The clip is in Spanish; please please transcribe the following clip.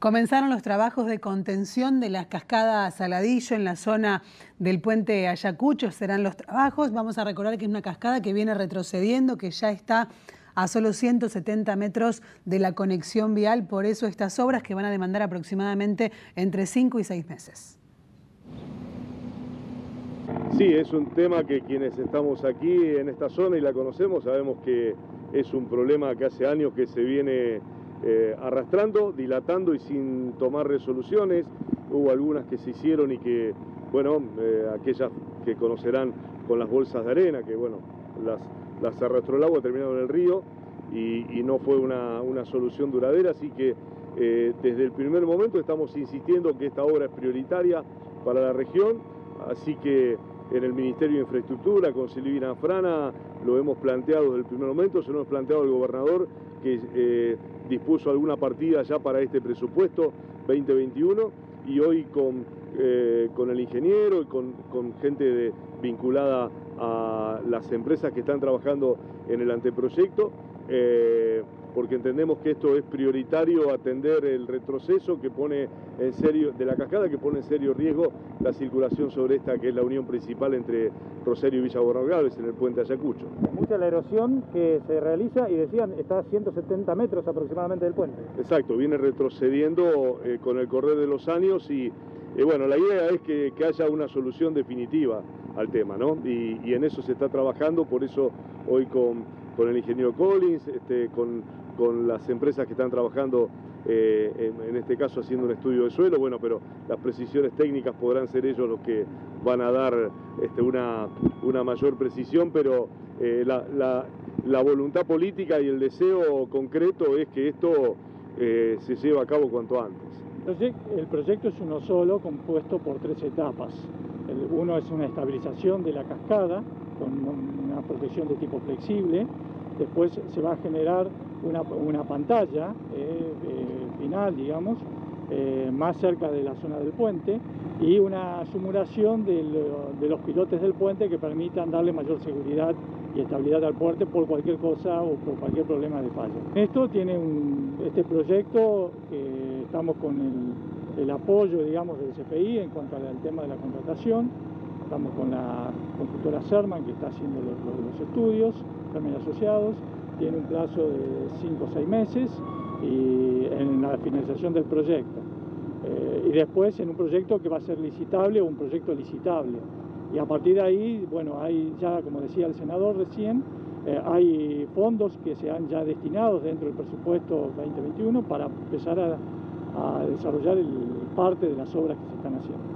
Comenzaron los trabajos de contención de las cascadas Saladillo en la zona del puente Ayacucho. Serán los trabajos. Vamos a recordar que es una cascada que viene retrocediendo, que ya está a solo 170 metros de la conexión vial. Por eso estas obras que van a demandar aproximadamente entre 5 y 6 meses. Sí, es un tema que quienes estamos aquí en esta zona y la conocemos sabemos que es un problema que hace años que se viene eh, arrastrando, dilatando y sin tomar resoluciones. Hubo algunas que se hicieron y que, bueno, eh, aquellas que conocerán con las bolsas de arena, que bueno, las, las arrastró el agua, terminaron en el río y, no fue una, solución duradera, así que eh, desde el primer momento estamos insistiendo que esta obra es prioritaria para la región, así que en el Ministerio de Infraestructura, con Silvina Frana, lo hemos planteado desde el primer momento, se lo hemos planteado al gobernador que eh, dispuso alguna partida ya para este presupuesto 2021 y hoy con, eh, con el ingeniero y con, gente vinculada a las empresas que están trabajando en el anteproyecto. Eh, porque entendemos que esto es prioritario atender el retroceso que pone en serio, de la cascada que pone en serio riesgo la circulación sobre esta que es la unión principal entre Rosario y Villa Borrogales en el puente Ayacucho. Mucha la erosión que se realiza y decían está a 170 metros aproximadamente del puente. Exacto, viene retrocediendo eh, con el correr de los años y bueno, la idea es que, haya una solución definitiva al tema, ¿no? y en eso se está trabajando, por eso hoy con con el ingeniero Collins, este, con, las empresas que están trabajando, eh, en, este caso haciendo un estudio de suelo, bueno, pero las precisiones técnicas podrán ser ellos los que van a dar este, una, mayor precisión, pero eh, la, voluntad política y el deseo concreto es que esto eh, se lleve a cabo cuanto antes. El proyecto es uno solo, compuesto por tres etapas. uno es una estabilización de la cascada, con una protección de tipo flexible. Después se va a generar una, pantalla eh, eh, final, digamos, eh, más cerca de la zona del puente y una simulación de los pilotes del puente que permitan darle mayor seguridad y estabilidad al puente por cualquier cosa o por cualquier problema de falla. Esto tiene este proyecto que estamos con el, el apoyo, digamos, del CFI en cuanto al tema de la contratación Estamos con la constructora Serman que está haciendo los, estudios, también asociados, tiene un plazo de 5 o 6 meses en la finalización del proyecto. Eh, y después en un proyecto que va a ser licitable o un proyecto licitable. Y a partir de ahí, bueno, hay ya, como decía el senador recién, eh, hay fondos que se han ya destinados dentro del presupuesto 2021 para empezar a, a desarrollar el, parte de las obras que se están haciendo.